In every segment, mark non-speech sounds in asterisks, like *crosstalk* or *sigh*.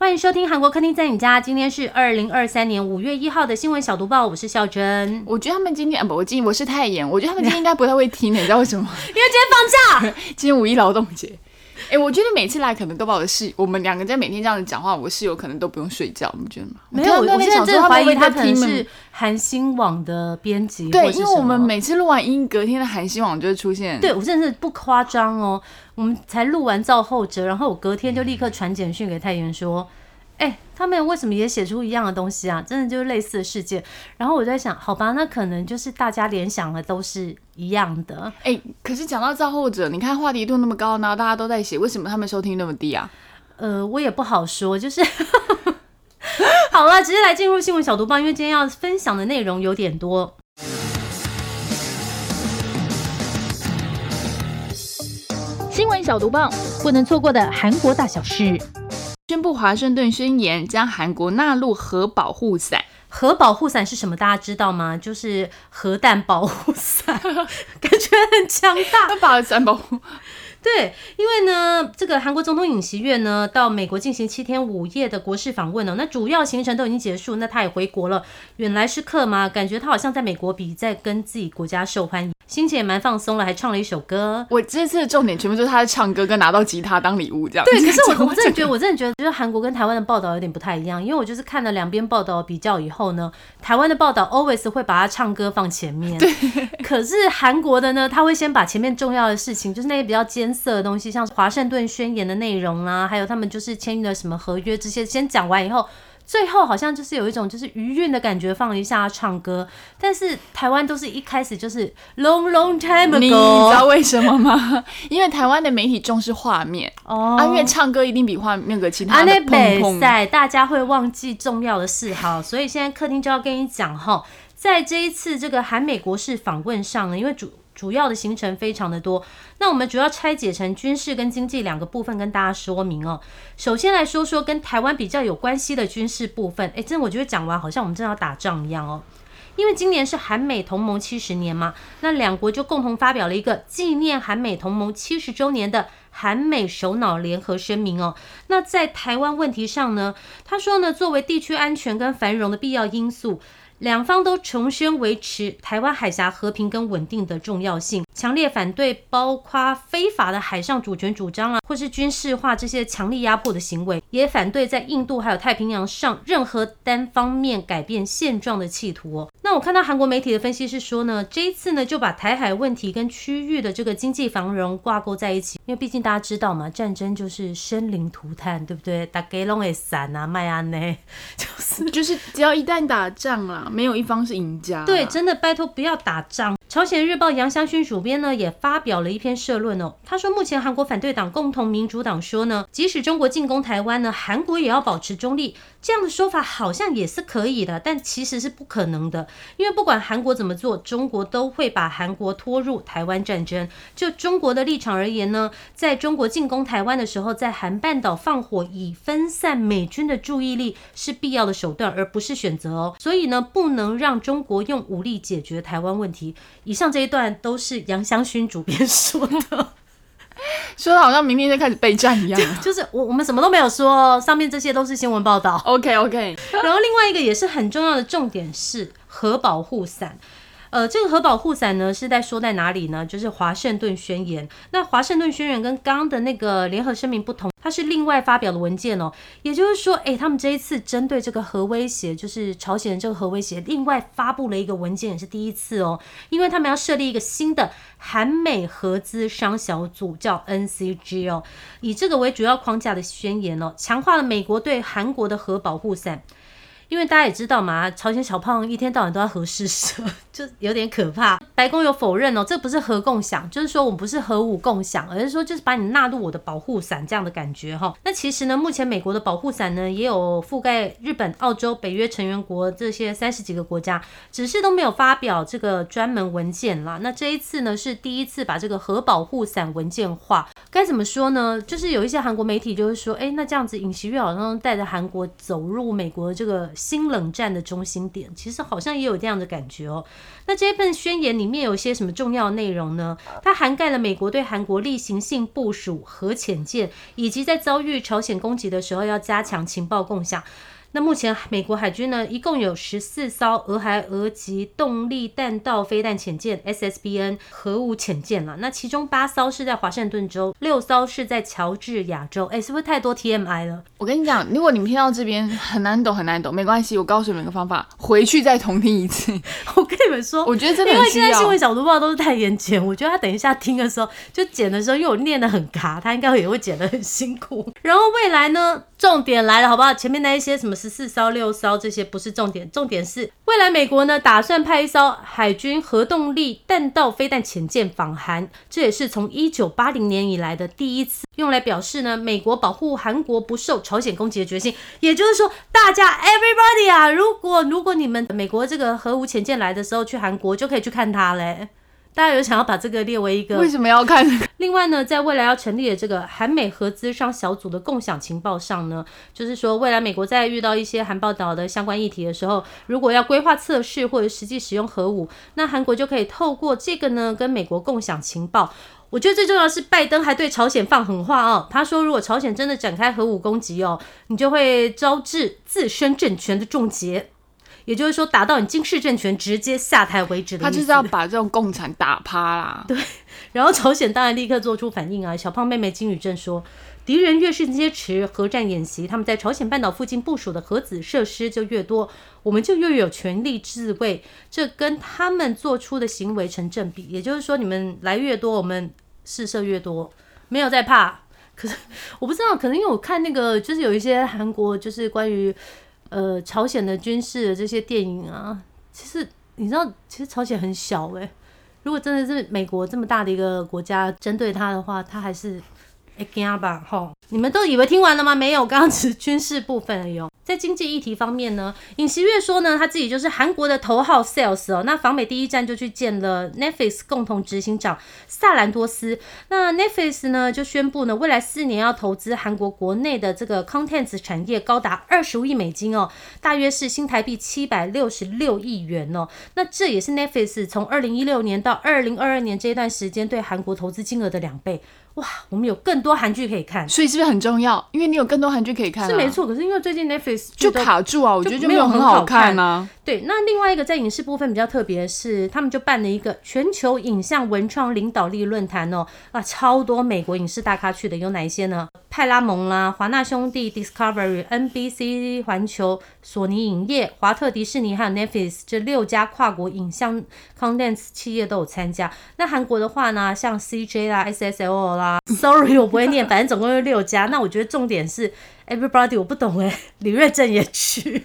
欢迎收听韩国客厅在你家。今天是二零二三年五月一号的新闻小读报，我是孝珍。我觉得他们今天啊，不，我今我是泰妍。我觉得他们今天应该不太会听的，你知道为什么？*laughs* 因为今天放假，*laughs* 今天五一劳动节。哎，我觉得每次来可能都把我的室，我们两个在每天这样子讲话，我室友可能都不用睡觉，你觉得吗？没有，我现在真的怀疑他可能是听韩星网的编辑，对，因为我们每次录完音，隔天的韩星网就会出现。对我真的是不夸张哦。我们才录完造后者，然后我隔天就立刻传简讯给太原说。哎，他们为什么也写出一样的东西啊？真的就是类似的事件。然后我在想，好吧，那可能就是大家联想的都是一样的。哎，可是讲到造后者，你看话题度那么高，然后大家都在写，为什么他们收听那么低啊？呃，我也不好说，就是 *laughs* 好了，直接来进入新闻小读报，因为今天要分享的内容有点多。新闻小读报不能错过的韩国大小事。宣布华盛顿宣言将韩国纳入核保护伞。核保护伞是什么？大家知道吗？就是核弹保护伞，*laughs* 感觉很强大。*laughs* 把伞保护。对，因为呢，这个韩国总统尹锡悦呢到美国进行七天五夜的国事访问哦，那主要行程都已经结束，那他也回国了。远来是客吗？感觉他好像在美国比在跟自己国家受欢迎，心情也蛮放松了，还唱了一首歌。我这次的重点全部就是他在唱歌跟拿到吉他当礼物这样。对，可是我我真的觉得，我真的觉得，就是韩国跟台湾的报道有点不太一样，因为我就是看了两边报道比较以后呢，台湾的报道 always 会把他唱歌放前面，*laughs* 对。可是韩国的呢，他会先把前面重要的事情，就是那些比较艰涩的东西，像华盛顿宣言的内容啊，还有他们就是签约了什么合约这些，先讲完以后。最后好像就是有一种就是余韵的感觉，放了一下唱歌，但是台湾都是一开始就是 long long time ago，你知道为什么吗？因为台湾的媒体重视画面哦，啊，因为唱歌一定比画那个其他的那砰砰。赛大家会忘记重要的事哈，所以现在客厅就要跟你讲哈，在这一次这个韩美国事访问上呢，因为主主要的行程非常的多，那我们主要拆解成军事跟经济两个部分跟大家说明哦。首先来说说跟台湾比较有关系的军事部分，哎，真的我觉得讲完好像我们正要打仗一样哦。因为今年是韩美同盟七十年嘛，那两国就共同发表了一个纪念韩美同盟七十周年的韩美首脑联合声明哦。那在台湾问题上呢，他说呢，作为地区安全跟繁荣的必要因素。两方都重申维持台湾海峡和平跟稳定的重要性，强烈反对包括非法的海上主权主张啊，或是军事化这些强力压迫的行为，也反对在印度还有太平洋上任何单方面改变现状的企图哦。那我看到韩国媒体的分析是说呢，这一次呢就把台海问题跟区域的这个经济繁荣挂钩在一起，因为毕竟大家知道嘛，战争就是生灵涂炭，对不对？打给龙会散啊，麦安呢，*laughs* 是 *laughs* 就是只要一旦打仗了。没有一方是赢家。对，真的拜托不要打仗。朝鲜日报杨香勋主编呢也发表了一篇社论哦，他说目前韩国反对党共同民主党说呢，即使中国进攻台湾呢，韩国也要保持中立。这样的说法好像也是可以的，但其实是不可能的，因为不管韩国怎么做，中国都会把韩国拖入台湾战争。就中国的立场而言呢，在中国进攻台湾的时候，在韩半岛放火以分散美军的注意力是必要的手段，而不是选择哦。所以呢，不能让中国用武力解决台湾问题。以上这一段都是杨香勋主编说的。*laughs* 说的好像明天就开始备战一样，*laughs* 就是我我们什么都没有说，上面这些都是新闻报道。OK OK，然后另外一个也是很重要的重点是核保护伞。呃，这个核保护伞呢是在说在哪里呢？就是华盛顿宣言。那华盛顿宣言跟刚刚的那个联合声明不同，它是另外发表的文件哦。也就是说，哎，他们这一次针对这个核威胁，就是朝鲜的这个核威胁，另外发布了一个文件，也是第一次哦。因为他们要设立一个新的韩美合资商小组，叫 NCG 哦，以这个为主要框架的宣言哦，强化了美国对韩国的核保护伞。因为大家也知道嘛，朝鲜小胖一天到晚都要核试射，*laughs* 就有点可怕。白宫有否认哦，这不是核共享，就是说我们不是核武共享，而是说就是把你纳入我的保护伞这样的感觉哈。那其实呢，目前美国的保护伞呢也有覆盖日本、澳洲、北约成员国这些三十几个国家，只是都没有发表这个专门文件啦。那这一次呢是第一次把这个核保护伞文件化，该怎么说呢？就是有一些韩国媒体就是说，哎，那这样子尹锡悦好像带着韩国走入美国这个新冷战的中心点，其实好像也有这样的感觉哦。那这份宣言里面有些什么重要内容呢？它涵盖了美国对韩国例行性部署核潜舰，以及在遭遇朝鲜攻击的时候要加强情报共享。那目前美国海军呢，一共有十四艘俄亥俄级动力弹道飞弹潜舰 （SSBN） 核武潜舰了。那其中八艘是在华盛顿州，六艘是在乔治亚州。哎，是不是太多 TMI 了？我跟你讲，如果你们听到这边很难懂很难懂，没关系，我告诉你们一个方法，回去再重听一次。*laughs* 我跟你们说，我觉得真的因为现在新闻。小读报都是太言剪，我觉得他等一下听的时候，就剪的时候，因为我念的很卡，他应该也会剪得很辛苦。然后未来呢，重点来了，好不好？前面那一些什么十四艘、六艘这些不是重点，重点是未来美国呢打算派一艘海军核动力弹道飞弹潜舰访韩，这也是从一九八零年以来的第一次，用来表示呢美国保护韩国不受朝鲜攻击的决心。也就是说，大家 everybody 啊，如果如果你们美国这个核武潜舰来的时候去韩国，就可以去看它嘞。大家有想要把这个列为一个为什么要看？*laughs* 另外呢，在未来要成立的这个韩美合资商小组的共享情报上呢，就是说未来美国在遇到一些韩报道的相关议题的时候，如果要规划测试或者实际使用核武，那韩国就可以透过这个呢跟美国共享情报。我觉得最重要的是，拜登还对朝鲜放狠话哦。他说，如果朝鲜真的展开核武攻击哦，你就会招致自身政权的终结，也就是说，打到你金氏政权直接下台为止的。他就是要把这种共产打趴啦。*laughs* 对，然后朝鲜当然立刻做出反应啊！小胖妹妹金宇镇说，敌人越是坚持核战演习，他们在朝鲜半岛附近部署的核子设施就越多，我们就越有权利自卫，这跟他们做出的行为成正比。也就是说，你们来越多，我们试射越多，没有在怕。可是我不知道，可能因为我看那个，就是有一些韩国就是关于呃朝鲜的军事的这些电影啊，其实你知道，其实朝鲜很小诶、如果真的是美国这么大的一个国家针对他的话，他还是哎惊吧吼。你们都以为听完了吗？没有，刚刚只是军事部分而已。在经济议题方面呢，尹锡悦说呢，他自己就是韩国的头号 sales 哦。那访美第一站就去见了 Netflix 共同执行长萨兰多斯。那 Netflix 呢就宣布呢，未来四年要投资韩国国内的这个 contents 产业高达二十五亿美金哦，大约是新台币七百六十六亿元哦。那这也是 Netflix 从二零一六年到二零二二年这一段时间对韩国投资金额的两倍。哇，我们有更多韩剧可以看，所以是不是很重要？因为你有更多韩剧可以看、啊，是没。错。可是因为最近 Netflix 就卡住啊，我觉得就没有很很好看看啊。对，那另外一个在影视部分比较特别的是，他们就办了一个全球影像文创领导力论坛哦，啊，超多美国影视大咖去的，有哪一些呢？派拉蒙啦、华纳兄弟、Discovery、NBC 环球、索尼影业、华特迪士尼还有 Netflix 这六家跨国影像 contents 企业都有参加。那韩国的话呢，像 CJ 啦、SSL 啦，Sorry 我不会念，反正总共有六家。那我觉得重点是 Everybody 我不懂哎，李瑞镇也去。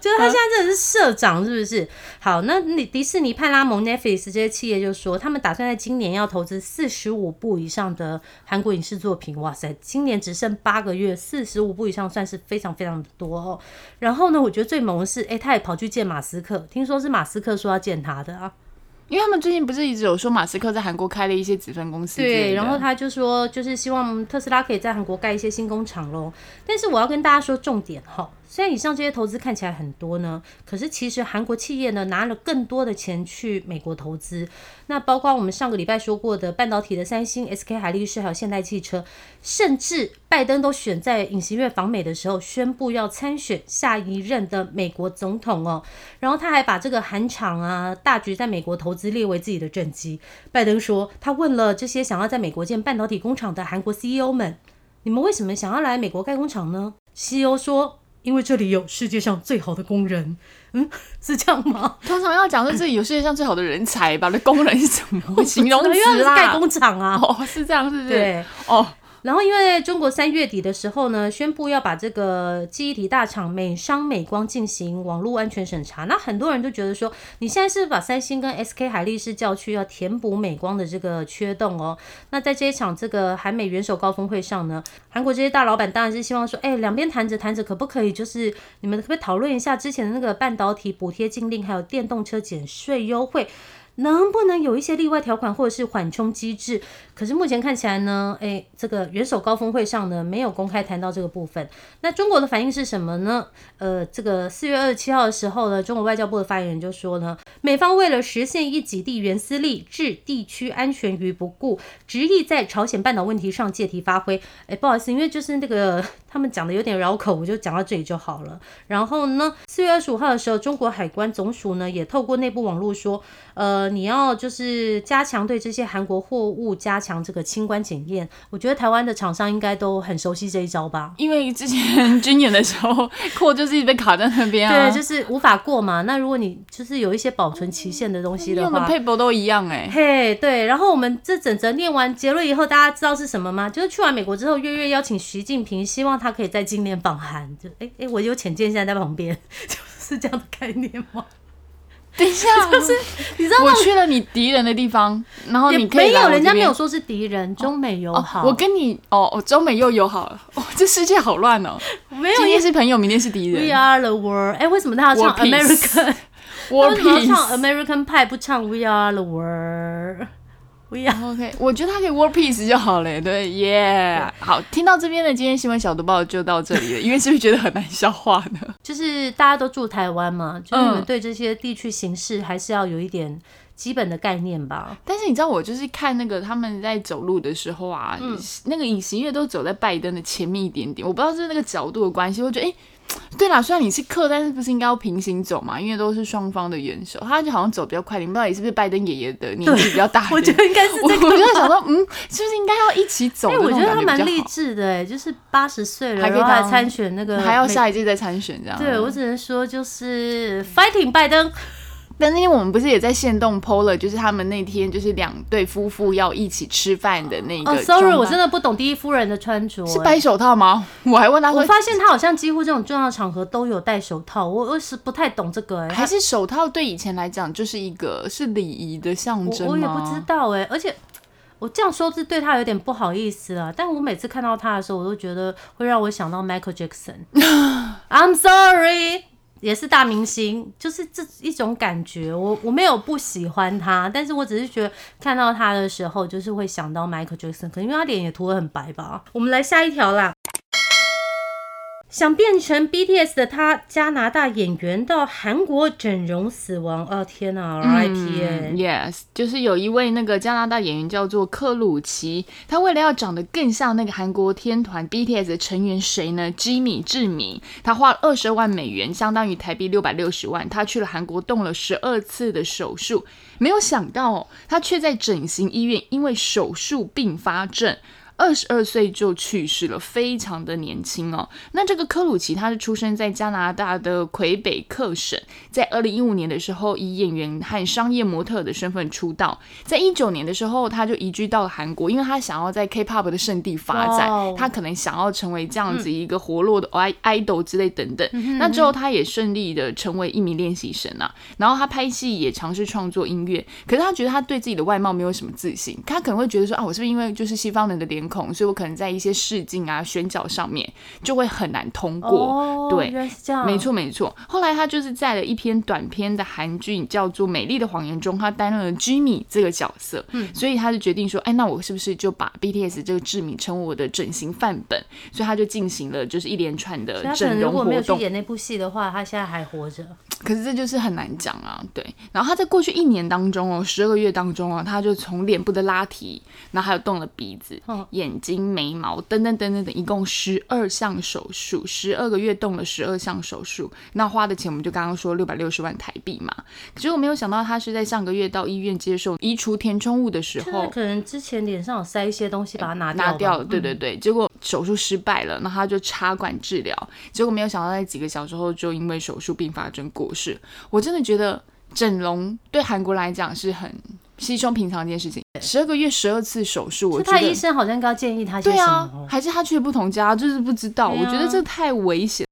就是他现在真的是社长，是不是？好，那你迪士尼、派拉蒙、Netflix 这些企业就说，他们打算在今年要投资四十五部以上的韩国影视作品。哇塞，今年只剩八个月，四十五部以上算是非常非常的多哦。然后呢，我觉得最猛的是，哎、他也跑去见马斯克，听说是马斯克说要见他的啊。因为他们最近不是一直有说马斯克在韩国开了一些子分公司对，然后他就说，就是希望特斯拉可以在韩国盖一些新工厂喽。但是我要跟大家说重点哈，虽然以上这些投资看起来很多呢，可是其实韩国企业呢拿了更多的钱去美国投资。那包括我们上个礼拜说过的半导体的三星、SK 海力士还有现代汽车，甚至拜登都选在尹锡悦访美的时候宣布要参选下一任的美国总统哦。然后他还把这个韩厂啊大局在美国投资列为自己的政绩。拜登说，他问了这些想要在美国建半导体工厂的韩国 CEO 们，你们为什么想要来美国盖工厂呢？CEO 说，因为这里有世界上最好的工人。嗯，*laughs* 是这样吗？通常要讲说这里有世界上最好的人才吧，那工人是什么 *laughs* 形容词啦？是盖工厂啊。哦，是这样，是不是？对，哦，然后因为中国三月底的时候呢，宣布要把这个记忆体大厂美商美光进行网络安全审查，那很多人都觉得说，你现在是是把三星跟 SK 海力士叫去要填补美光的这个缺洞哦。那在这一场这个韩美元首高峰会上呢，韩国这些大老板当然是希望说，哎，两边谈着谈着，可不可以就是你们可不可以讨论一下之前的那个半导体补贴禁令，还有电动车减税优惠？能不能有一些例外条款或者是缓冲机制？可是目前看起来呢，哎，这个元首高峰会上呢没有公开谈到这个部分。那中国的反应是什么呢？呃，这个四月二十七号的时候呢，中国外交部的发言人就说呢，美方为了实现一己地缘私利，置地区安全于不顾，执意在朝鲜半岛问题上借题发挥。哎，不好意思，因为就是那个 *laughs* 他们讲的有点绕口，我就讲到这里就好了。然后呢，四月二十五号的时候，中国海关总署呢也透过内部网络说，呃，你要就是加强对这些韩国货物加强这个清关检验。我觉得台湾的厂商应该都很熟悉这一招吧？因为之前 *laughs* 军演的时候，货就是一直被卡在那边啊，对，就是无法过嘛。那如果你就是有一些保存期限的东西的用的话，配博都一样哎、嘿，对，然后我们这整则念完结论以后，大家知道是什么吗？就是去完美国之后，月月邀请习近平，希望他可以在今年访韩。就哎哎，我有浅见现在在旁边，*laughs* 就是这样的概念吗？*laughs* 等一下，就是你知道吗？我去了你敌人的地方，然后也你可以没有，人家没有说是敌人，中美友哦好。我跟你哦，哦中美又友好了，*laughs* 哦，这世界好乱哦。没有今天是朋友，明天是敌人 We。are the world。哎，为什么他要唱 World 为什么要唱。American Pie 不唱 We are the world？We are OK，我觉得他可以 War peace 就好了。对，耶、好，听到这边的今天新闻小读报就到这里了，*laughs* 因为是不是觉得很难消化呢？就是大家都住台湾嘛，就是你们嗯对这些地区形势还是要有一点基本的概念吧。但是你知道，我就是看那个他们在走路的时候啊，那个隐形月都走在拜登的前面一点点，我不知道是那个角度的关系，我觉得哎。诶 *tsk* 对啦，虽然你是客，但是不是应该要平行走嘛？因为都是双方的元首，他就好像走比较快点，不知道你是不是拜登爷爷的年纪比较大？我觉得应该是我这个。我 *laughs* 就在想说，嗯，是不是应该要一起走我觉得他蛮？励志的，哎，就是八十岁了，还可以当然后参选那个，还要下一届再参选这样。对我只能说就是 fighting 拜登。但那天我们不是也在线动 PO 了，就是他们那天就是两对夫妇要一起吃饭的那个，sorry，我真的不懂第一夫人的穿着。哎是白手套吗？我还问他说，我发现他好像几乎这种重要场合都有戴手套，我我是不太懂这个哎，还是手套对以前来讲就是一个是礼仪的象征我我也不知道哎，而且我这样说是对他有点不好意思啊，但我每次看到他的时候，我都觉得会让我想到 Michael Jackson。*laughs* I'm sorry，也是大明星，就是这一种感觉。我我没有不喜欢他，但是我只是觉得看到他的时候，就是会想到 Michael Jackson，可能因为他脸也涂的很白吧。我们来下一条啦。想变成 BTS 的他，加拿大演员到韩国整容死亡。哦天哪，RIP 哎、Yes，就是有一位那个加拿大演员叫做克鲁奇，他为了要长得更像那个韩国天团 BTS 的成员谁呢？Jimmy 志明，他花了二十万美元，相当于台币六百六十万，他去了韩国动了十二次的手术，没有想到哦，他却在整形医院因为手术并发症。二十二岁就去世了，非常的年轻哦。那这个科鲁奇他是出生在加拿大的魁北克省，在二零一五年的时候以演员和商业模特的身份出道，在一九年的时候他就移居到了韩国，因为他想要在 K-pop 的圣地发展他可能想要成为这样子一个活络的 i idol 之类等等。那之后他也顺利的成为一名练习生啊，然后他拍戏也尝试创作音乐，可是他觉得他对自己的外貌没有什么自信，他可能会觉得说啊，我是不是因为就是西方人的脸孔，所以我可能在一些试镜啊、选角上面就会很难通过。哦，对没错，没错。后来他就是在了一篇短片的韩剧叫做《美丽的谎言》中，他担任了 Jimmy 这个角色，嗯，所以他就决定说，哎，那我是不是就把 BTS 这个志明成为我的整形范本？所以他就进行了就是一连串的整容能如果没有活动。去演那部戏的话，他现在还活着。可是这就是很难讲啊，对。然后他在过去一年当中哦，十二个月当中哦，他就从脸部的拉提，然后还有动了鼻子、哦眼睛、眉毛等等等等等，一共十二项手术，十二个月动了十二项手术，那花的钱我们就刚刚说六百六十万台币嘛。结果没有想到他是在上个月到医院接受移除填充物的时候。可能之前脸上有塞一些东西，把它拿掉。拿掉了，对对对，结果手术失败了，那他就插管治疗，结果没有想到在几个小时后就因为手术并发症过世。我真的觉得整容对韩国来讲是很稀松平常一件事情，十二个月十二次手术，我觉得医生好像应该建议他对啊还是他去了不同家，就是不知道。啊我觉得这太危险。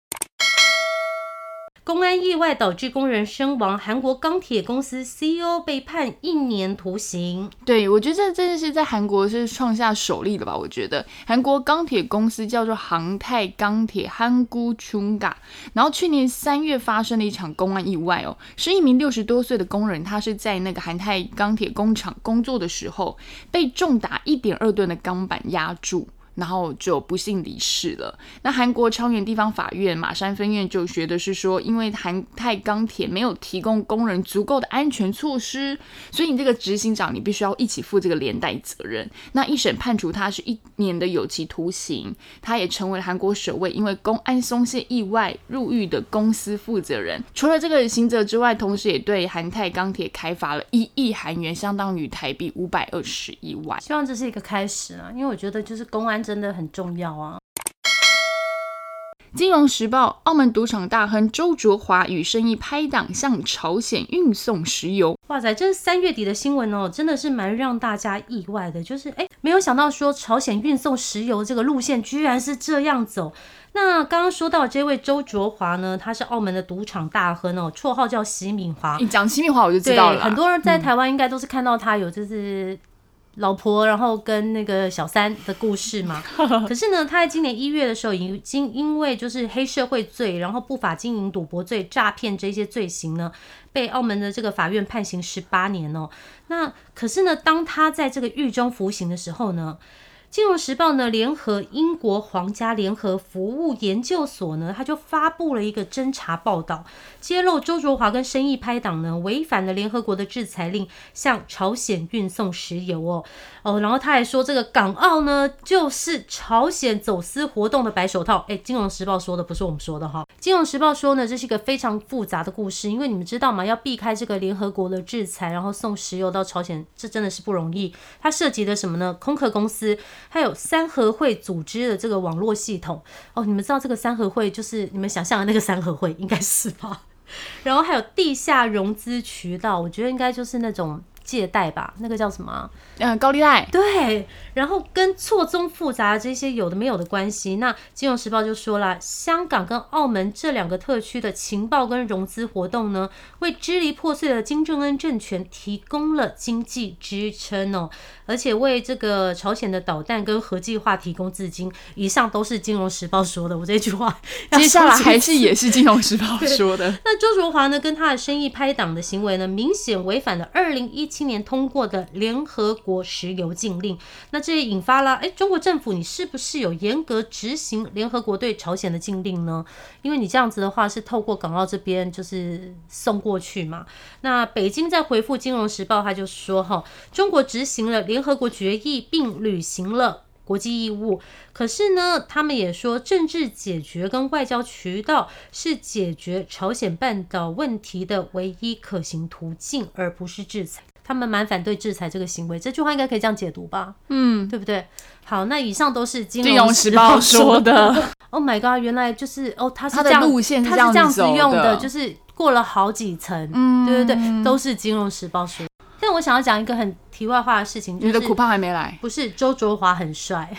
公安意外导致工人身亡，韩国钢铁公司 CEO 被判一年徒刑。对，我觉得这真的是在韩国是创下首例的吧？我觉得韩国钢铁公司叫做航泰钢铁 （Hangu Chunga），然后去年三月发生了一场公安意外哦，是一名六十多岁的工人，他是在那个韩泰钢铁工厂工作的时候，被重达一点二吨的钢板压住。然后就不幸离世了。那韩国昌原地方法院马山分院就觉得是说，因为韩泰钢铁没有提供工人足够的安全措施，所以你这个执行长你必须要一起负这个连带责任。那一审判处他是一年的有期徒刑，他也成为韩国首位因为公安松懈意外入狱的公司负责人。除了这个刑责之外，同时也对韩泰钢铁开罚了一亿韩元，相当于台币五百二十一万。希望这是一个开始啊，因为我觉得就是公安真的很重要啊。金融时报：澳门赌场大亨周卓华与生意拍档向朝鲜运送石油。哇塞，这是三月底的新闻哦，真的是蛮让大家意外的。就是哎，没有想到说朝鲜运送石油这个路线居然是这样走。那刚刚说到这位周卓华呢，他是澳门的赌场大亨哦，绰号叫席敏华。你讲席敏华我就知，道了。很多人在台湾应该都是看到他有就是老婆，然后跟那个小三的故事嘛。*laughs* 可是呢，他在今年一月的时候，已经因为就是黑社会罪，然后不法经营、赌博罪、诈骗这些罪行呢，被澳门的这个法院判刑十八年哦。那可是呢，当他在这个狱中服刑的时候呢，《金融时报》呢，联合英国皇家联合服务研究所呢，他就发布了一个侦查报道，揭露周卓华跟生意拍档呢违反了联合国的制裁令，向朝鲜运送石油哦哦，然后他还说这个港澳呢就是朝鲜走私活动的白手套。哎，《金融时报》说的不是我们说的哈，《金融时报》说呢这是一个非常复杂的故事，因为你们知道吗？要避开这个联合国的制裁，然后送石油到朝鲜，这真的是不容易。它涉及的什么呢？空壳公司。还有三合会组织的这个网络系统哦，你们知道这个三合会就是你们想象的那个三合会，应该是吧？*laughs* 然后还有地下融资渠道，我觉得应该就是那种借贷吧，那个叫什么？嗯，高利贷。对，然后跟错综复杂这些有的没有的关系。那《金融时报》就说了，香港跟澳门这两个特区的情报跟融资活动呢，为支离破碎的金正恩政权提供了经济支撑哦，而且为这个朝鲜的导弹跟核计划提供资金。以上都是《金融时报》说的，我这句话 *laughs* 接下来还是也是《金融时报 *laughs*》说的。那周卓华呢，跟他的生意拍档的行为呢，明显违反了二零一七年通过的联合国石油禁令。那这也引发了，哎，中国政府你是不是有严格执行联合国对朝鲜的禁令呢？因为你这样子的话是透过港澳这边就是送过去嘛。那北京在回复《金融时报》，他就说哈，中国执行了联合国决议，并履行了。国际义务，可是呢，他们也说，政治解决跟外交渠道是解决朝鲜半岛问题的唯一可行途径，而不是制裁。他们蛮反对制裁这个行为，这句话应该可以这样解读吧？嗯，对不对？好，那以上都是《金金融时报 *laughs* 说的。*laughs* Oh my god！原来就是哦，他是这样，路线是他是这样子这样子用的就是过了好几层。嗯对对对，都是《金融时报》说。但我想要讲一个很题外话的事情，就是你的苦胖还没来，不是周卓华很帅，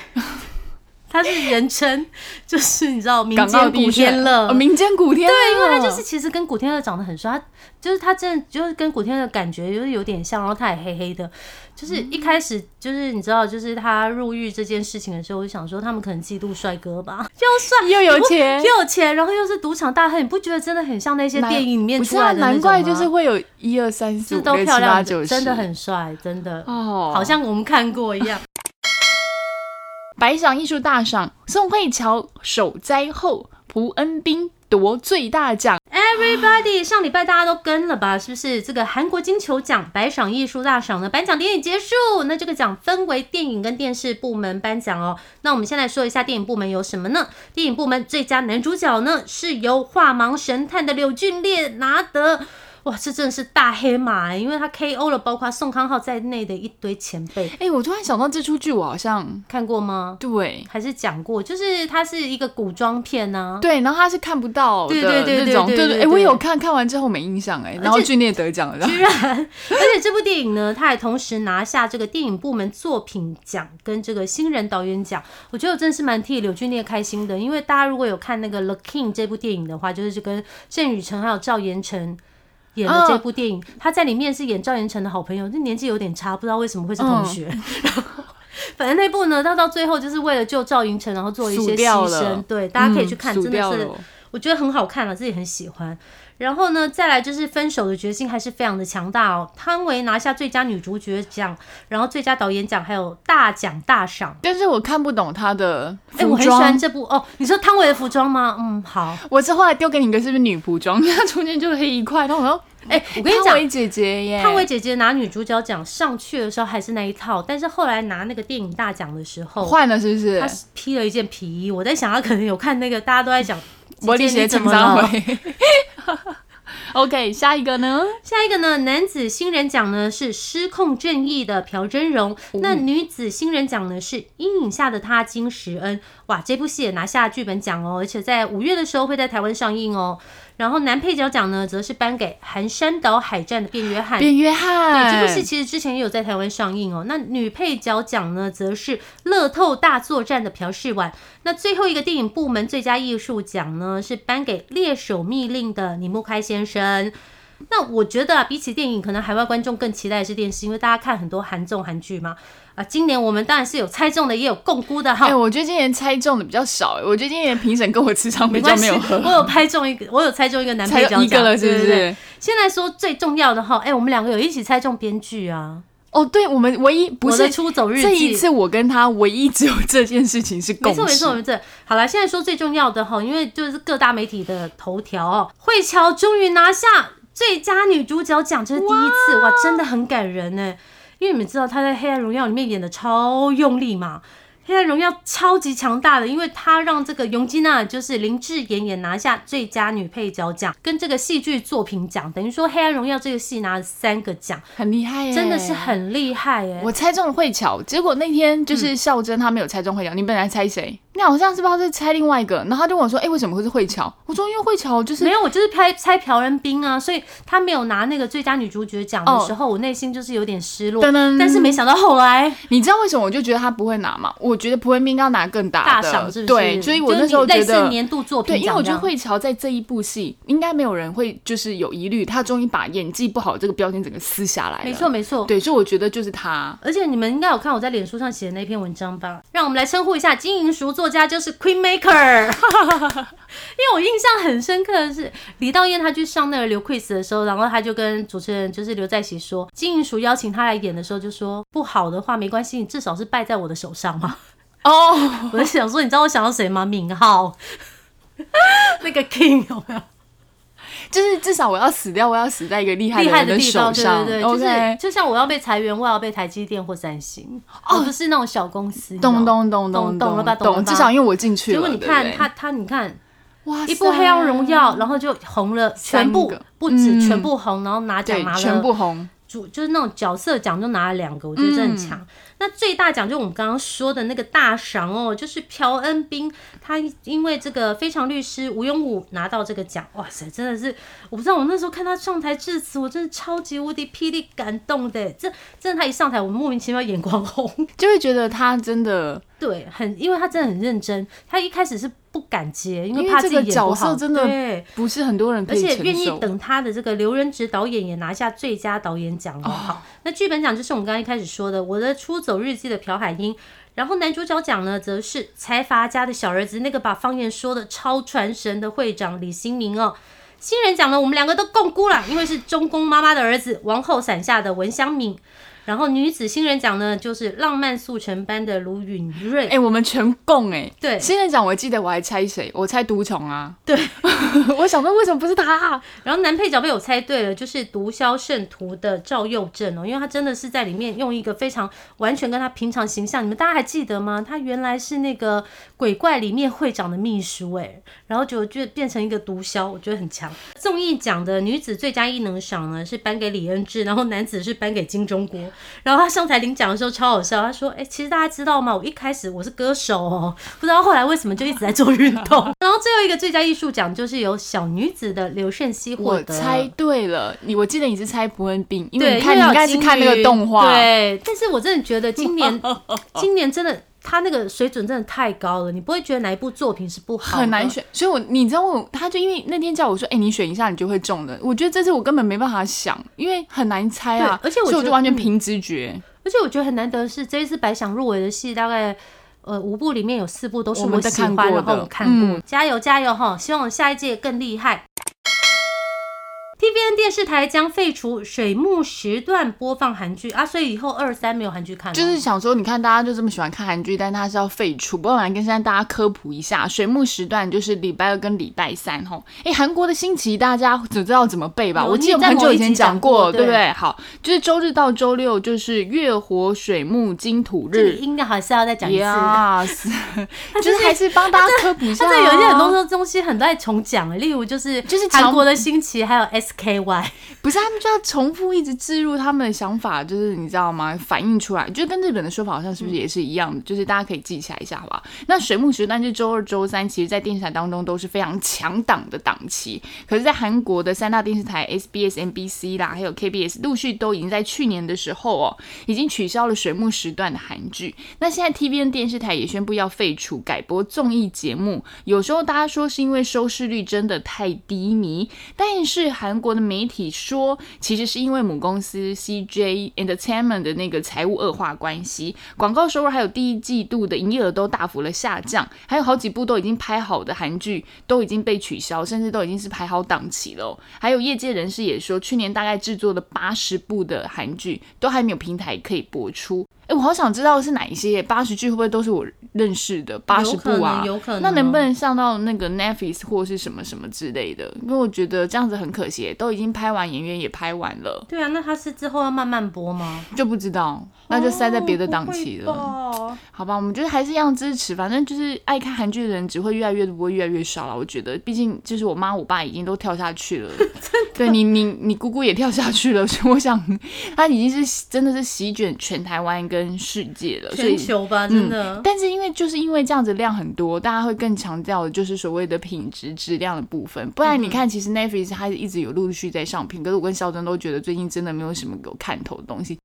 他是人称 *laughs* 就是你知道民间古天乐，哦民间古天乐，对，因为他就是其实跟古天乐长得很帅，他就是他真的就是跟古天乐感觉就是有点像，然后他也黑黑的，就是一开始就是你知道，就是他入狱这件事情的时候，我就想说他们可能嫉妒帅哥吧，*laughs* 又帅又有钱。又有钱，然后又是赌场大亨，你不觉得真的很像那些电影里面出来的难怪就是会有一二三四都五六七八漂亮的，九十，真的很帅，真的，哦，好像我们看过一样。白赏艺术大赏，宋慧乔守灾后，朴恩斌夺最大奖。Everybody，上礼拜大家都跟了吧？是不是？这个韩国金球奖白赏艺术大赏的颁奖典礼结束，那这个奖分为电影跟电视部门颁奖哦。那我们先来说一下电影部门有什么呢？电影部门最佳男主角呢是由《画盲神探》的柳俊烈拿得。哇，这真的是大黑马欸，因为他 KO 了包括宋康昊在内的一堆前辈，哎、我突然想到这出剧，我好像看过吗？对还是讲过，就是它是一个古装片呢、对，然后他是看不到的那种，对哎、对对对对我有看看完之后没印象哎，然后俊烈得奖了，居然，而且这部电影呢，它还同时拿下这个电影部门作品奖跟这个新人导演奖。我觉得我真的是蛮替柳俊烈开心的，因为大家如果有看那个《The King》这部电影的话，就是跟郑雨盛还有赵寅成。演的这部电影，他在里面是演赵寅成的好朋友，这年纪有点差，不知道为什么会是同学。然后，反正那部呢，他到最后就是为了救赵寅成，然后做一些牺牲。对，大家可以去看，真的是我觉得很好看了，自己很喜欢。然后呢，再来就是分手的决心还是非常的强大哦。汤唯拿下最佳女主角奖，然后最佳导演奖，还有大奖大赏。但是我看不懂她的哎、服我很喜欢装。这部哦。你说汤唯的服装吗？嗯，好。我是后来丢给你一个是不是女仆装？*laughs* 它中间就黑一块，然后我说，哎、我跟你讲，汤唯姐姐耶，汤唯姐姐拿女主角奖上去的时候还是那一套，但是后来拿那个电影大奖的时候，换了是不是她？披了一件皮衣。我在想，她可能有看那个，大家都在讲。玻璃鞋姐姐你怎么了？回。*laughs* OK，下一个呢？下一个呢，男子新人奖呢是失控正义的朴真荣，那女子新人奖呢是阴影下的他金石恩。哇，这部戏也拿下剧本奖哦，而且在五月的时候会在台湾上映哦。然后男配角奖呢，则是颁给寒山岛海战的卞约翰。卞约翰对，翰，这部戏其实之前也有在台湾上映哦。那女配角奖呢，则是《乐透大作战》的朴世婉。那最后一个电影部门最佳艺术奖呢，是颁给《猎手密令》的李木开先生。那我觉得啊，比起电影，可能海外观众更期待的是电视，因为大家看很多韩综、韩剧嘛。啊，今年我们当然是有猜中的，也有共估的哈。哎、我觉得今年猜中的比较少，哎，我觉得今年评审跟我智商比较没有合，我有拍中一个，我有猜中一个男配猜角一个了，是不是？先来说最重要的哈，哎、我们两个有一起猜中编剧啊，哦，对，我们唯一不是出走日记这一次我跟他唯一只有这件事情是共识，没错没错没错。好了，现在说最重要的哈，因为就是各大媒体的头条哦，慧乔终于拿下最佳女主角奖，这是第一次哇，真的很感人呢。因为你们知道她在《黑暗荣耀》里面演的超用力嘛。《黑暗荣耀》超级强大的，因为它让这个尤金娜就是林志妍也拿下最佳女配角奖，跟这个戏剧作品奖，等于说《黑暗荣耀》这个戏拿了三个奖，很厉害耶，真的是。很厉害哎。我猜中了慧乔，结果那天嗯就是孝珍她没有猜中慧乔，你本来猜谁？你好像是不知道是猜另外一个，然后他就问我说：“哎、为什么会是慧乔？”我说：“因为慧乔就是没有，我就是猜猜朴仁斌啊，所以他没有拿那个最佳女主角奖的时候，我内心就是有点失落。噔噔但是没想到后来你知道为什么我就觉得他不会拿吗？我觉得朴文斌要拿更大的，大赏是不是？对，所以我那时候觉得。年度作品对，因为我觉得奖这样慧乔在这一部戏应该没有人会就是有疑虑，她终于把演技不好这个标签整个撕下来了。没错没错。对，所以我觉得就是她。而且你们应该有看我在脸书上写的那篇文章吧？让我们来称呼一下金银淑作家，就是 Queen Maker。*laughs* 因为我印象很深刻的是，李道彦他去上那个刘 quiz 的时候，然后他就跟主持人就是刘在熙说，金银淑邀请他来演的时候就说，不好的话没关系，你至少是败在我的手上嘛。哦，我在想说，你知道我想到谁吗？敏浩，*laughs* 那个 King 有没有？就是至少我要死掉，我要死在一个厉害厉害的地方，对。对对，就是就像我要被裁员，我要被台积电或三星，哦不是那种小公司。你知道吗咚咚咚懂咚懂了吧懂了吧至少因为我进去了。结果你看他他你看哇一部《黑暗荣耀》，然后就红了，全部不止嗯全部红，然后拿奖拿了全部红，主就是那种角色奖就拿了两个，我觉得这很强。最大奖就我们刚刚说的那个大赏哦，就是朴恩斌，他因为这个《非常律师》吴永武拿到这个奖，哇塞，真的是我不知道，我那时候看他上台致辞，我真的超级无敌霹雳感动的，这真的他一上台，我莫名其妙眼光红。就会觉得他真的，对，很因为他真的很认真，他一开始是不敢接，因因为怕自己角演不好，色真的对。不是很多人可而以承且愿意。等他的这个刘仁植导演也拿下最佳导演奖了。好，那剧本奖就是我们刚刚一开始说的《我的出走日记》的朴海英，然后男主角奖呢，则是财阀家的小儿子，那个把方言说的超传神的会长李新民哦。新人奖呢，我们两个都共估了，因为是中宫妈妈的儿子，王后伞下的文香敏。然后女子新人奖呢，就是浪漫速成班的卢允瑞。哎、我们全共哎、对新人奖我记得我还猜谁？我猜独宠啊。对，*laughs* 我想说为什么不是他？然后男配角被我猜对了，就是《毒枭圣徒》的赵佑正哦，因为他真的是在里面用一个非常完全跟他平常形象，你们大家还记得吗？他原来是那个鬼怪里面会长的秘书哎，然后就就变成一个毒枭，我觉得很强。综艺奖的女子最佳艺能赏呢是颁给李恩智，然后男子是颁给金钟国。然后他上台领奖的时候超好笑，他说：“哎、其实大家知道吗？我一开始我是歌手哦，*laughs* 不知道后来为什么就一直在做运动。*laughs* ”然后最后一个最佳艺术奖就是由小女子的刘胜熙获我得。猜对了，你我记得你是猜伯恩病，因为，你看你应该是看那个动画，对，但是我真的觉得今年 *laughs* 今年真的他那个水准真的太高了，你不会觉得哪一部作品是不好，很难选。所以我你知道我他就因为那天叫我说，哎、你选一下你就会中的。我觉得这次我根本没办法想，因为很难猜啊，对而且我所以我就完全凭直觉。而且我觉得很难得的是这一次白想入围的戏大概。呃，五部里面有四部都是我喜欢，看过的然后我看过，嗯加油加油哈！希望下一届更厉害。TVN 电视台将废除水木时段播放韩剧啊，所以以后二三没有韩剧看了，就是想说，你看大家就这么喜欢看韩剧，但它是要废除。不过我来跟现在大家科普一下，水木时段就是礼拜二跟礼拜三吼。哎，韩国的星期大家只知道怎么背吧？我记得很久以前讲讲过，对对不对？好，就是周日到周六就是月火水木金土日。应该还是要再讲一次。Yes，*laughs* *laughs* 就是还是帮大家科普一下、啊。它这有一些很多东西很多在重讲，例如就是就是韩国的星期，还有 SKY，不是他们就要重复一直置入他们的想法，就是你知道吗？反映出来，就跟日本的说法好像是不是也是一样的？就是大家可以记起来一下，好不好？那水木时段就周二、周三，其实在电视台当中都是非常强档的档期。可是，在韩国的三大电视台 SBS、MBC 啦，还有 KBS，陆续都已经在去年的时候哦，已经取消了水木时段的韩剧。那现在 TVN 电视台也宣布要废除改播综艺节目。有时候大家说是因为收视率真的太低迷，但是韩国的媒体说，其实是因为母公司 CJ Entertainment 的那个财务恶化关系，广告收入还有第一季度的营业额都大幅的下降，还有好几部都已经拍好的韩剧都已经被取消，甚至都已经是排好档期了。还有业界人士也说，去年大概制作的八十部的韩剧都还没有平台可以播出。哎，我好想知道是哪一些八十剧会不会都是我认识的八十有可部啊？能，有可能。那能不能上到那个 Netflix 或是什么什么之类的？因为我觉得这样子很可惜，都已经拍完，演员也拍完了，对啊，那他是之后要慢慢播吗？就不知道，那就塞在别的档期了。了。好吧，我们就是还是一样支持，反正就是爱看韩剧的人只会越来越多，不会越来越少了。我觉得，毕竟就是我妈我爸已经都跳下去了，*laughs* 对你你你姑姑也跳下去了，所以我想他已经是真的是席卷全台湾跟世界了，所以全球吧，真的。但是因为就是因为这样子量很多，大家会更强调的就是所谓的品质质量的部分。不然你看，其实 Netflix 它一直有陆续在上片，可是我跟肖珍都觉得最近真的没有什么有看头的东西。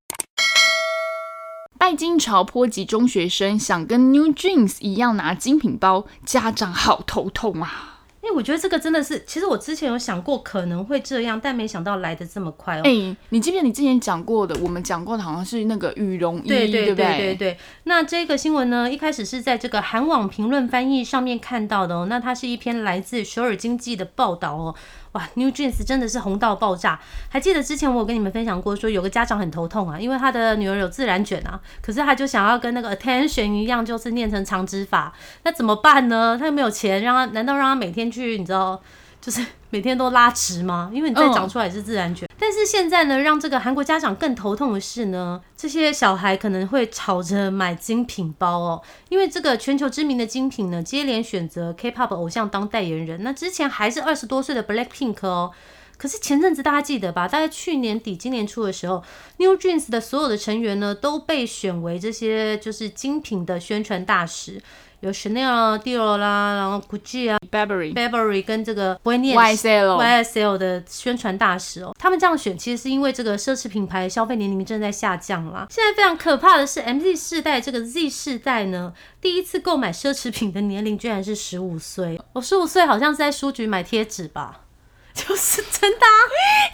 拜金潮波及中学生，想跟 New Jeans 一样拿精品包，家长好头痛啊！哎、我觉得这个真的是，其实我之前有想过可能会这样，但没想到来的这么快哦。哎、你记不记得你之前讲过的？我们讲过的好像是那个羽绒衣，对对不对对对。那这个新闻呢，一开始是在这个韩网评论翻译上面看到的哦。那它是一篇来自首尔经济的报道哦。哇，New Jeans 真的是红到爆炸！还记得之前我有跟你们分享过，说有个家长很头痛啊，因为他的女儿有自然卷啊，可是他就想要跟那个 Attention 一样，就是念成长指法，那怎么办呢？他又没有钱，让他难道让他每天去，你知道？就是每天都拉直吗？因为你再长出来也是自然卷。但是现在呢，让这个韩国家长更头痛的是呢，这些小孩可能会吵着买精品包哦，因为这个全球知名的精品呢，接连选择 K-pop 偶像当代言人。那之前还是二十多岁的 Blackpink 哦。可是前阵子大家记得吧？大概去年底、今年初的时候，New Jeans 的所有的成员呢都被选为这些就是精品的宣传大使，有 Chanel 啊、Dior 啦，然后 Gucci 啊、，Burberry、Burberry 跟这个 b o y n e YSL，YSL 的宣传大使哦，他们这样选其实是因为这个奢侈品牌消费年龄正在下降啦。现在非常可怕的是，MZ 世代这个 Z 世代呢，第一次购买奢侈品的年龄居然是十五岁。我十五岁好像是在书局买贴纸吧，*laughs* 就是真的、啊，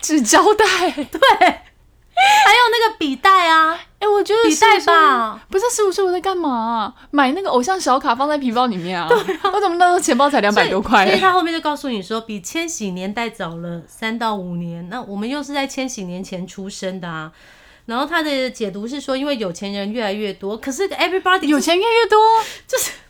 纸胶带。*laughs* 还有那个笔袋啊，哎、我觉得笔袋吧，不是十五岁我在干嘛啊、买那个偶像小卡放在皮包里面啊？*laughs* 对我怎么那时候钱包才两百多块所以？他后面就告诉你说，比千禧年代早了三到五年。那我们又是在千禧年前出生的啊。然后他的解读是说，因为有钱人越来越多，可是 everybody 有钱越来越多，*laughs*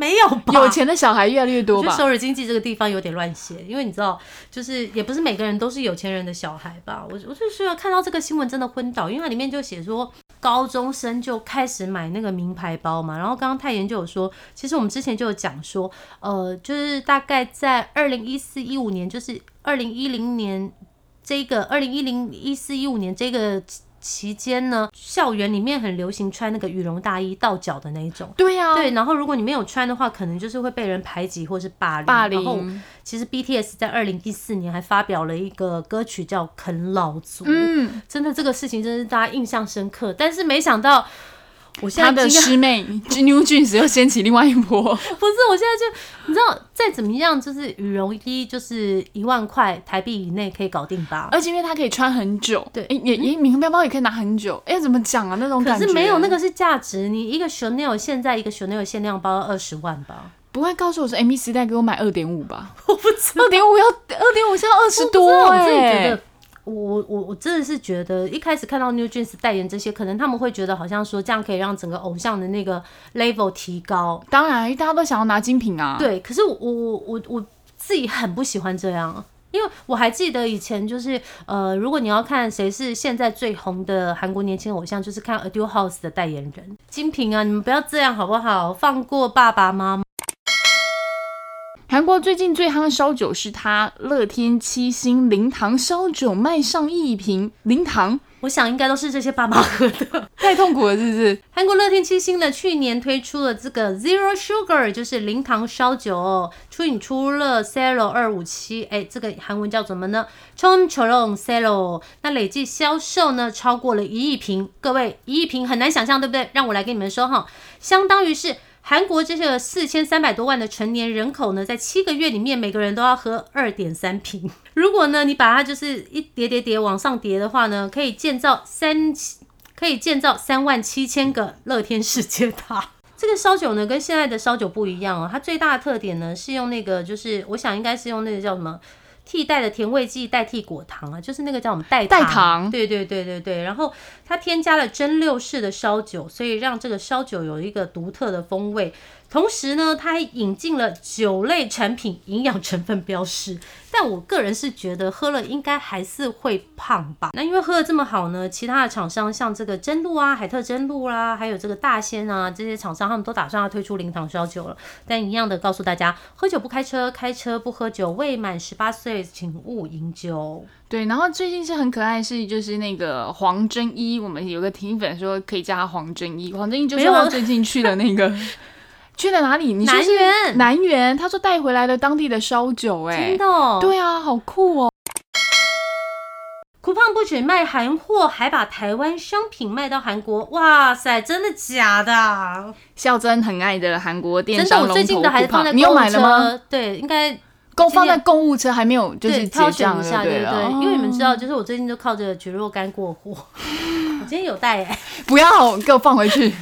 没有吧？有钱的小孩越来越多吧我觉得？首尔经济这个地方有点乱写，因为你知道，就是也不是每个人都是有钱人的小孩吧。我我就是看到这个新闻真的昏倒，因为它里面就写说高中生就开始买那个名牌包嘛。然后刚刚泰妍就有说，其实我们之前就有讲说，呃，就是大概在二零一四一五年，就是二零一零年这个二零一零一四一五年这个期间呢，校园里面很流行穿那个羽绒大衣到脚的那一种。对呀、对，然后如果你没有穿的话，可能就是会被人排挤或是霸凌。霸然后，其实 BTS 在二零一四年还发表了一个歌曲叫《啃老族》，嗯，真的这个事情真是大家印象深刻。但是没想到，我现他的在惊讶师妹 *laughs* New Jeans 又掀起另外一波，*laughs* 不是，我现在就你知道，再怎么样，就是羽绒衣就是一万块台币以内可以搞定吧。而且因为它可以穿很久，对诶也也名牌包也可以拿很久，哎，怎么讲啊？那种可感觉是没有那个是价值，你一个 Chanel 现在一个 Chanel 限量包二十万吧？不会告诉我是 M 时代给我买二点五吧？我不知道二点五要二点五现在二十多我自己觉哎得，，我我我真的是觉得，一开始看到 New Jeans 代言这些，可能他们会觉得好像说这样可以让整个偶像的那个 level 提高。当然大家都想要拿精品啊，，对，可是我我我我自己很不喜欢这样。因为我还记得以前就是，呃，如果你要看谁是现在最红的韩国年轻偶像，就是看 Adele House 的代言人金平啊，你们不要这样好不好？放过爸爸妈妈。韩国最近最夯的烧酒是它乐天七星零糖烧酒，卖上亿瓶零糖，我想应该都是这些爸妈喝的。*laughs* 太痛苦了，是不是？韩国乐天七星呢，去年推出了这个 Zero Sugar，就是零糖烧酒哦，出引出了 Celo 二五七，哎，这个韩文叫什么呢 c h o m c h o l o n Celo，那累计销售呢超过了一亿瓶，各位一亿瓶很难想象，对不对？让我来跟你们说哈，相当于是。韩国这个四千三百多万的成年人口呢，在七个月里面，每个人都要喝二点三瓶。如果呢，你把它就是一叠叠叠往上叠的话呢，可以建造三可以建造三万七千个乐天世界塔。*laughs* 这个烧酒呢，跟现在的烧酒不一样哦。它最大的特点呢，是用那个，就是我想应该是用那个叫什么替代的甜味剂代替果糖啊，就是那个叫我们代代糖对对对对对。然后它添加了蒸馏式的烧酒，所以让这个烧酒有一个独特的风味。同时呢，它还引进了酒类产品营养成分标示，但我个人是觉得喝了应该还是会胖吧。那因为喝的这么好呢，其他的厂商像这个真露啊、海特真露啦、还有这个大仙啊这些厂商，他们都打算要推出零糖烧酒了。但一样的告诉大家，喝酒不开车，开车不喝酒，未满十八岁请勿饮酒。对，然后最近是很可爱，是就是那个黄真一，我们有个听粉说可以叫他黄真一，黄真一就没有说他最近去的那个 *laughs* 去了哪里？南园南园，他说带回来了当地的烧酒、哎，真的、哦，对啊，好酷哦。酷胖不止卖韩货，还把台湾商品卖到韩国。哇塞，真的假的啊？孝珍很爱的韩国电真的，商龙头我最近的还放在购物买了吗？车。对，应该购放在购物车还没有就是对挑选一下，对了对对，因为你们知哦道，就是我最近就靠着菊若干过活。*laughs* 我今天有带哎、不要给我放回去，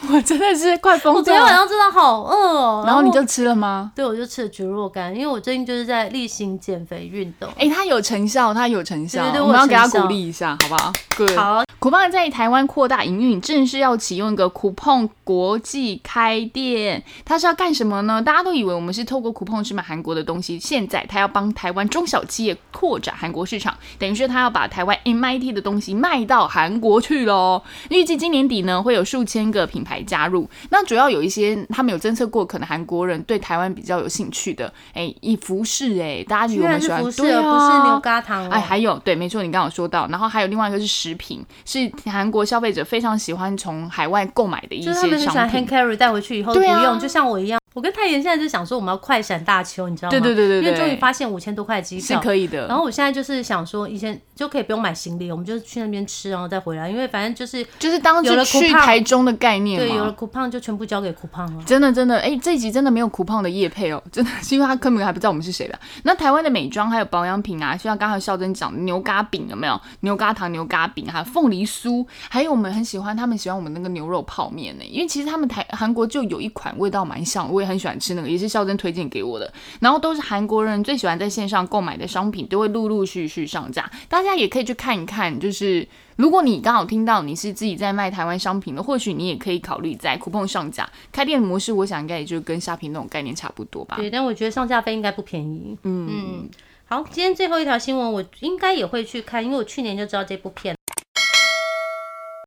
*laughs* 我真的是快疯掉了。昨天晚上真的好饿哦。然后你就吃了吗？对，我就吃了菊若干，因为我最近就是在例行减肥运动。哎、它有成效，它有成效，对对对我们要给它我有成效鼓励一下，好不好？Good。好，酷胖在台湾扩大营运，正式要启用一个酷碰国际开店。它是要干什么呢？大家都以为我们是透过酷碰去买韩国的东西，现在它要帮台湾中小企业扩展韩国市场，等于是它要把台湾 MIT 的东西卖到韩国去喽。预计今年底呢，会有数千个品牌加入。那主要有一些他们有侦测过，可能韩国人对台湾比较有兴趣的，哎，以服饰，哎，大家以居然为我们喜欢，是服饰，对啊，不是牛轧糖哦。哎，还有对，没错，你刚刚有说到，然后还有另外一个是食品，是韩国消费者非常喜欢从海外购买的一就是他们些很喜欢 hand 品。carry 带回去以后不对啊用，就像我一样。我跟太妍现在就想说，我们要快闪大邱，你知道吗？对对对对对因为终于发现五千多块的机是。可以的，然后我现在就是想说，以前就可以不用买行李，我们就去那边吃，然后再回来，因为反正就是就是当有了去台中的概念对，有了嘛。酷胖就全部交给酷胖了。真的真的，哎，这一集真的没有酷胖的叶配哦，真的是因为他根本还不知道我们是谁的。那台湾的美妆还有保养品啊，就像刚才孝珍讲的牛轧饼有没有？牛轧糖、牛轧饼，还有凤梨酥，还有我们很喜欢，他们喜欢我们那个牛肉泡面呢。因为其实他们台韩国就有一款味道蛮像，我也很喜欢吃那个，也是孝珍推荐给我的。然后都是韩国人最喜欢在线上购买的商品，都会陆陆续续上架，大家也可以去看一看。就是如果你刚好听到你是自己在卖台湾商品的，或许你也可以考虑在 coupon 上架开店模式。我想应该也就跟虾皮那种概念差不多吧。对，但我觉得上架费应该不便宜。嗯嗯。好，今天最后一条新闻，我应该也会去看，因为我去年就知道这部片。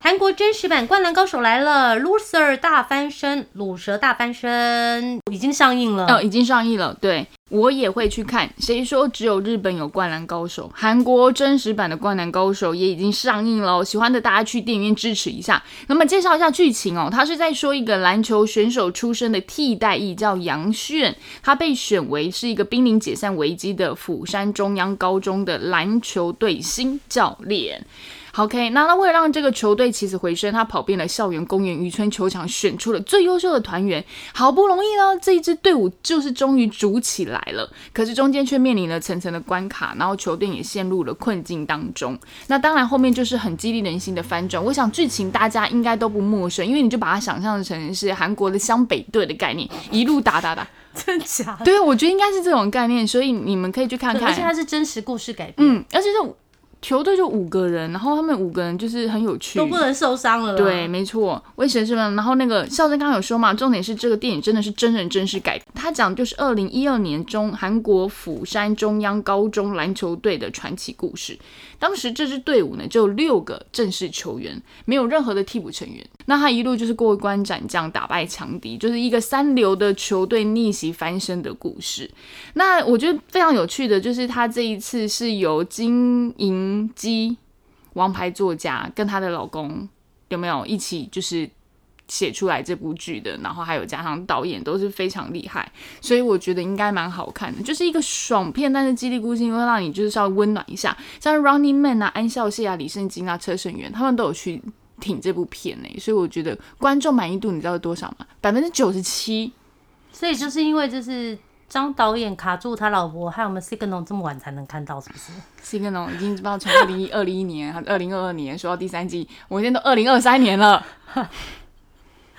韩国真实版《灌篮高手》来了，《Loser 大翻身》《鲁蛇大翻身》已经上映了。哦，已经上映了。对我也会去看。谁说只有日本有《灌篮高手》？韩国真实版的《灌篮高手》也已经上映了。喜欢的大家去电影院支持一下。那么介绍一下剧情哦，他是在说一个篮球选手出身的替代役叫杨炫，他被选为是一个濒临解散危机的釜山中央高中的篮球队新教练。OK，那那为了让这个球队起死回生，他跑遍了校园、公园、渔村、球场，选出了最优秀的团员。好不容易呢，这一支队伍就是终于组起来了。可是中间却面临了层层的关卡，然后球队也陷入了困境当中。那当然后面就是很激励人心的翻转。我想剧情大家应该都不陌生，因为你就把它想象成是韩国的湘北队的概念，一路打打打，*laughs* 真假？对，我觉得应该是这种概念，所以你们可以去看看。而且它是真实故事改编，嗯，而且是。球队就五个人，然后他们五个人就是很有趣，都不能受伤了。对，没错。为什么？然后那个孝真刚刚有说嘛，重点是这个电影真的是真人真事改，他讲就是二零一二年中韩国釜山中央高中篮球队的传奇故事。当时这支队伍呢，就六个正式球员，没有任何的替补成员。那他一路就是过关斩将，打败强敌，就是一个三流的球队逆袭翻身的故事。那我觉得非常有趣的就是他这一次是由金银。基王牌作家跟她的老公有没有一起就是写出来这部剧的？然后还有加上导演都是非常厉害，所以我觉得应该蛮好看的，就是一个爽片，但是激励故事会让你就是稍微温暖一下。像 Running Man 啊、安孝燮啊、李圣经啊、车胜元他们都有去挺这部片呢，所以我觉得观众满意度你知道多少吗？百分之九十七。所以就是因为就是。张导演卡住他老婆，害我们 Signal 这么晚才能看到，是不是？Signal 已经不知道从二零一二零一年、二零二二年说到第三季，我现在都二零二三年了。*laughs*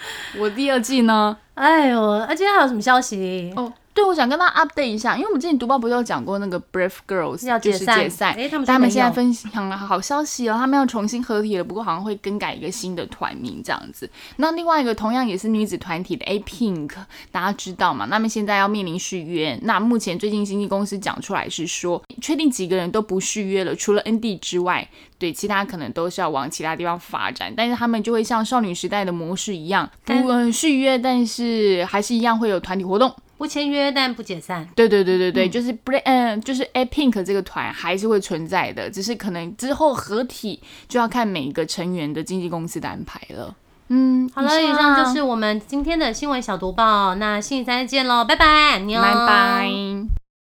*laughs* 我第二季呢？哎呦，那，今天还有什么消息？哦。对，我想跟他 update 一下，因为我们之前读报不是有讲过那个 Brave Girls 要解散，哎，他们他们现在分享了好消息哦，他们要重新合体了，不过好像会更改一个新的团名这样子。那另外一个同样也是女子团体的 A Pink，大家知道嘛？他们现在要面临续约，那目前最近经纪公司讲出来是说，确定几个人都不续约了，除了 ND 之外，对，其他可能都是要往其他地方发展，但是他们就会像少女时代的模式一样，不续约，但是还是一样会有团体活动。不签约但不解散，对对对对对，就是 b r 嗯，就是 A Pink 这个团还是会存在的，只是可能之后合体就要看每一个成员的经纪公司的安排了。嗯，好了，以上就是我们今天的新闻小读报，那星期三见喽，拜拜，拜拜。